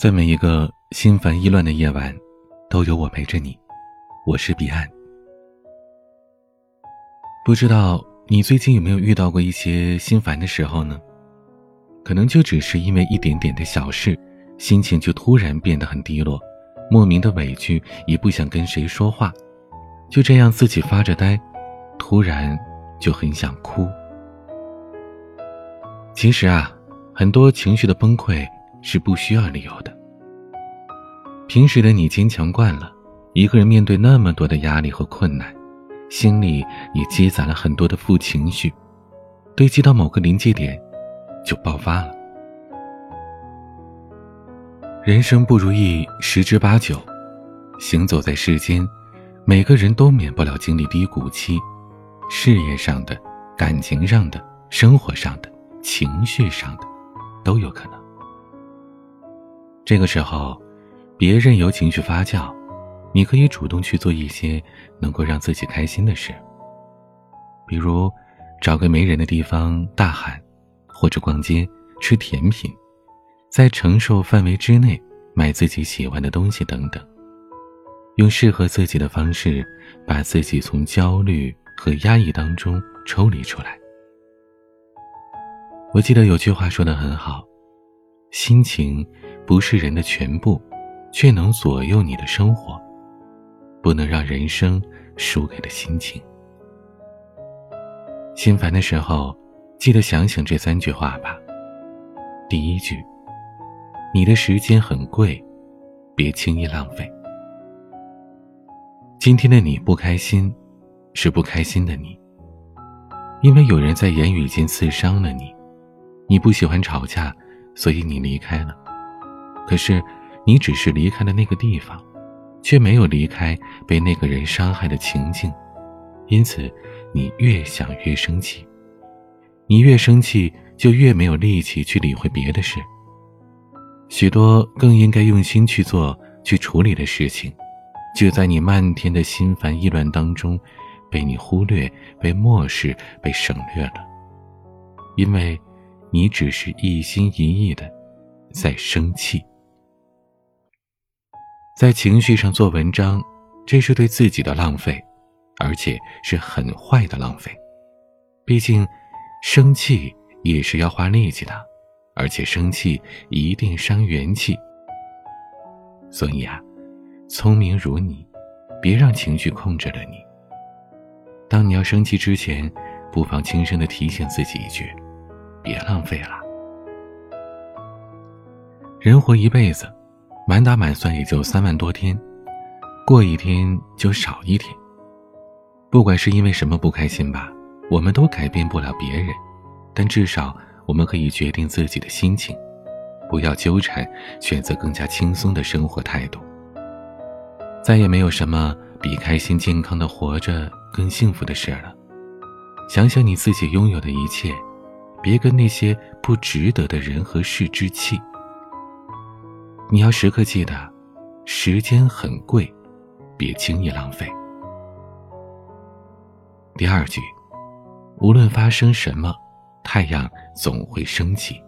在每一个心烦意乱的夜晚，都有我陪着你。我是彼岸。不知道你最近有没有遇到过一些心烦的时候呢？可能就只是因为一点点的小事，心情就突然变得很低落，莫名的委屈，也不想跟谁说话，就这样自己发着呆，突然就很想哭。其实啊，很多情绪的崩溃。是不需要理由的。平时的你坚强惯了，一个人面对那么多的压力和困难，心里也积攒了很多的负情绪，堆积到某个临界点，就爆发了。人生不如意十之八九，行走在世间，每个人都免不了经历低谷期，事业上的、感情上的、生活上的、情绪上的，都有可能。这个时候，别任由情绪发酵，你可以主动去做一些能够让自己开心的事。比如，找个没人的地方大喊，或者逛街吃甜品，在承受范围之内买自己喜欢的东西等等，用适合自己的方式，把自己从焦虑和压抑当中抽离出来。我记得有句话说的很好，心情。不是人的全部，却能左右你的生活。不能让人生输给了心情。心烦的时候，记得想想这三句话吧。第一句：你的时间很贵，别轻易浪费。今天的你不开心，是不开心的你，因为有人在言语间刺伤了你。你不喜欢吵架，所以你离开了。可是，你只是离开了那个地方，却没有离开被那个人伤害的情境，因此，你越想越生气。你越生气，就越没有力气去理会别的事。许多更应该用心去做、去处理的事情，就在你漫天的心烦意乱当中，被你忽略、被漠视、被省略了，因为，你只是一心一意的在生气。在情绪上做文章，这是对自己的浪费，而且是很坏的浪费。毕竟，生气也是要花力气的，而且生气一定伤元气。所以啊，聪明如你，别让情绪控制了你。当你要生气之前，不妨轻声的提醒自己一句：“别浪费了。”人活一辈子。满打满算也就三万多天，过一天就少一天。不管是因为什么不开心吧，我们都改变不了别人，但至少我们可以决定自己的心情，不要纠缠，选择更加轻松的生活态度。再也没有什么比开心健康的活着更幸福的事了。想想你自己拥有的一切，别跟那些不值得的人和事置气。你要时刻记得，时间很贵，别轻易浪费。第二句，无论发生什么，太阳总会升起。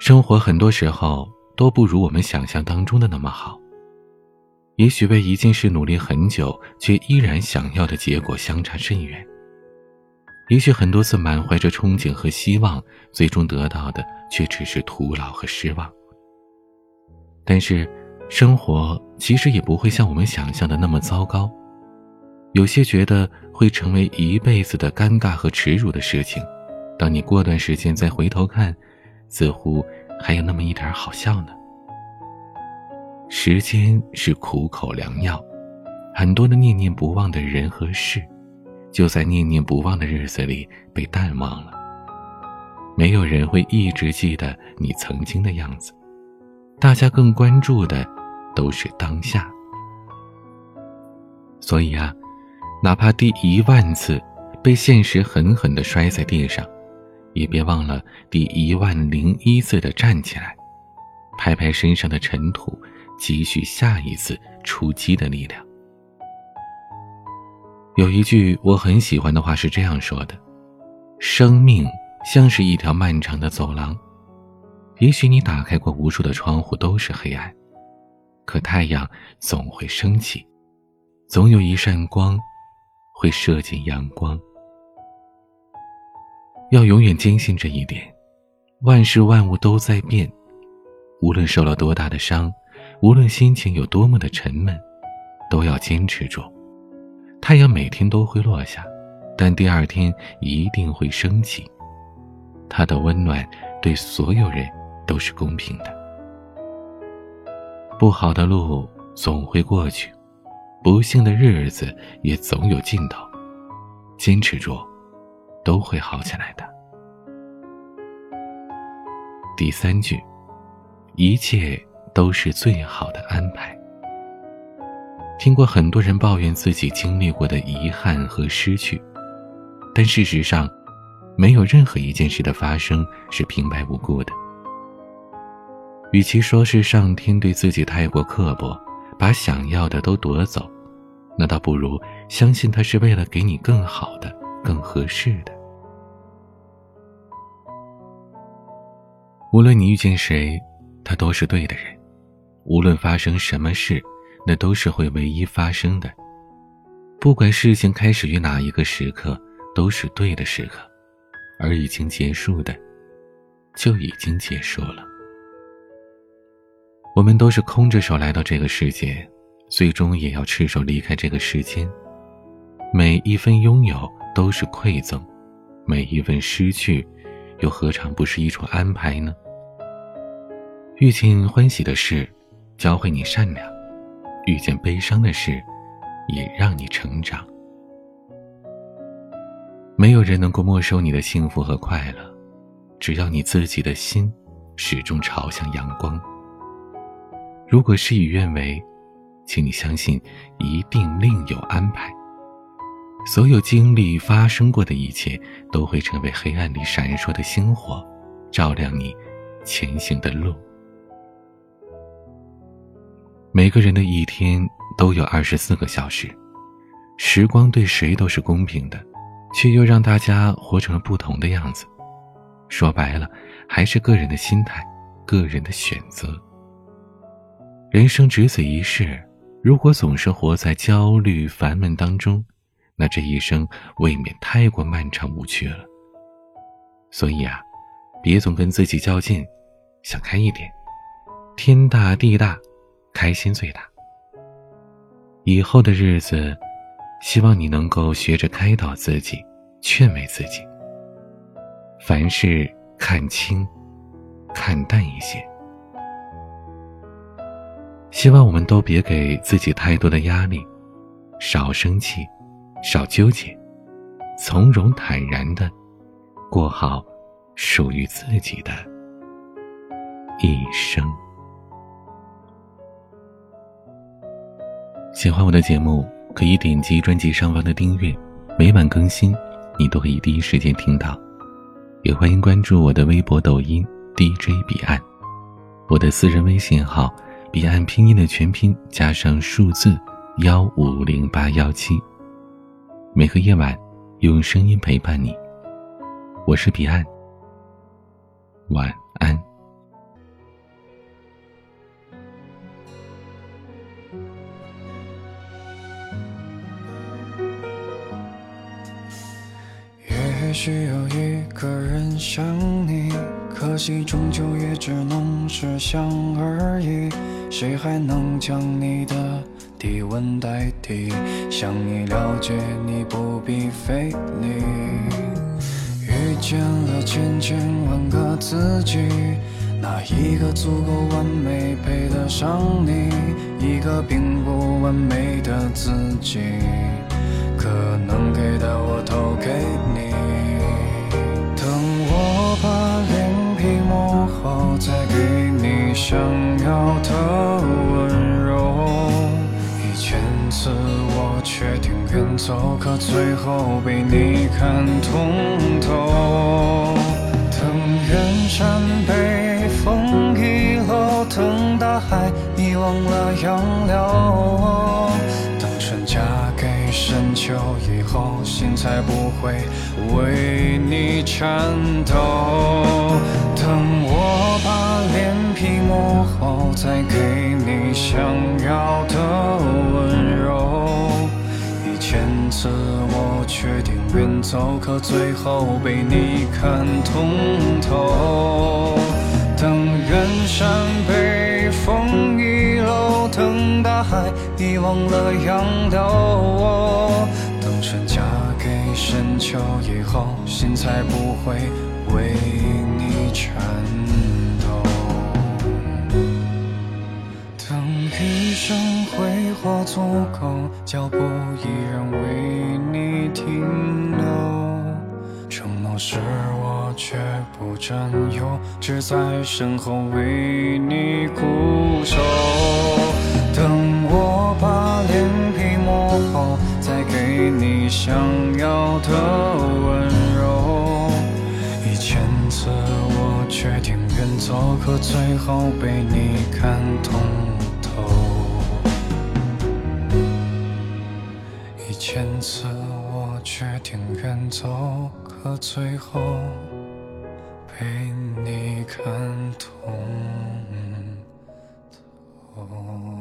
生活很多时候都不如我们想象当中的那么好。也许为一件事努力很久，却依然想要的结果相差甚远。也许很多次满怀着憧憬和希望，最终得到的却只是徒劳和失望。但是，生活其实也不会像我们想象的那么糟糕。有些觉得会成为一辈子的尴尬和耻辱的事情，当你过段时间再回头看，似乎还有那么一点好笑呢。时间是苦口良药，很多的念念不忘的人和事，就在念念不忘的日子里被淡忘了。没有人会一直记得你曾经的样子。大家更关注的都是当下，所以啊，哪怕第一万次被现实狠狠的摔在地上，也别忘了第一万零一次的站起来，拍拍身上的尘土，积蓄下一次出击的力量。有一句我很喜欢的话是这样说的：“生命像是一条漫长的走廊。”也许你打开过无数的窗户都是黑暗，可太阳总会升起，总有一扇光会射进阳光。要永远坚信这一点：万事万物都在变，无论受了多大的伤，无论心情有多么的沉闷，都要坚持住。太阳每天都会落下，但第二天一定会升起。它的温暖对所有人。都是公平的。不好的路总会过去，不幸的日子也总有尽头。坚持住，都会好起来的。第三句，一切都是最好的安排。听过很多人抱怨自己经历过的遗憾和失去，但事实上，没有任何一件事的发生是平白无故的。与其说是上天对自己太过刻薄，把想要的都夺走，那倒不如相信他是为了给你更好的、更合适的。无论你遇见谁，他都是对的人；无论发生什么事，那都是会唯一发生的。不管事情开始于哪一个时刻，都是对的时刻；而已经结束的，就已经结束了。我们都是空着手来到这个世界，最终也要赤手离开这个世间。每一分拥有都是馈赠，每一份失去，又何尝不是一种安排呢？遇见欢喜的事，教会你善良；遇见悲伤的事，也让你成长。没有人能够没收你的幸福和快乐，只要你自己的心始终朝向阳光。如果事与愿违，请你相信，一定另有安排。所有经历发生过的一切，都会成为黑暗里闪烁的星火，照亮你前行的路。每个人的一天都有二十四个小时，时光对谁都是公平的，却又让大家活成了不同的样子。说白了，还是个人的心态，个人的选择。人生只此一世，如果总是活在焦虑烦闷当中，那这一生未免太过漫长无趣了。所以啊，别总跟自己较劲，想开一点，天大地大，开心最大。以后的日子，希望你能够学着开导自己，劝慰自己，凡事看清，看淡一些。希望我们都别给自己太多的压力，少生气，少纠结，从容坦然的过好属于自己的一生。喜欢我的节目，可以点击专辑上方的订阅，每晚更新，你都可以第一时间听到。也欢迎关注我的微博、抖音 DJ 彼岸，我的私人微信号。彼岸拼音的全拼加上数字幺五零八幺七，每个夜晚用声音陪伴你。我是彼岸，晚安。需要一个人像你。可惜，终究也只能是想而已。谁还能将你的体温代替？想你了解你，不必费力。遇见了千千万个自己，哪一个足够完美配得上你？一个并不完美的自己，可能给的我都给你。等我把脸。皮磨好再给你想要的温柔，一千次我决定远走，可最后被你看通透。等远山被风遗落，等大海遗忘了洋流，才不会为你颤抖。等我把脸。皮磨厚，再给你想要的温柔。一千次我决定远走，可最后被你看通透。等远山被风遗漏，等大海遗忘了洋流。才不会为你颤抖。等一生挥霍足够，脚步依然为你停留。承诺是我绝不占有，只在身后为你固守。等我把脸皮磨厚，再给你想要的温。次我决定远走可最后被你看通透。一千次我决定远走可最后被你看通透。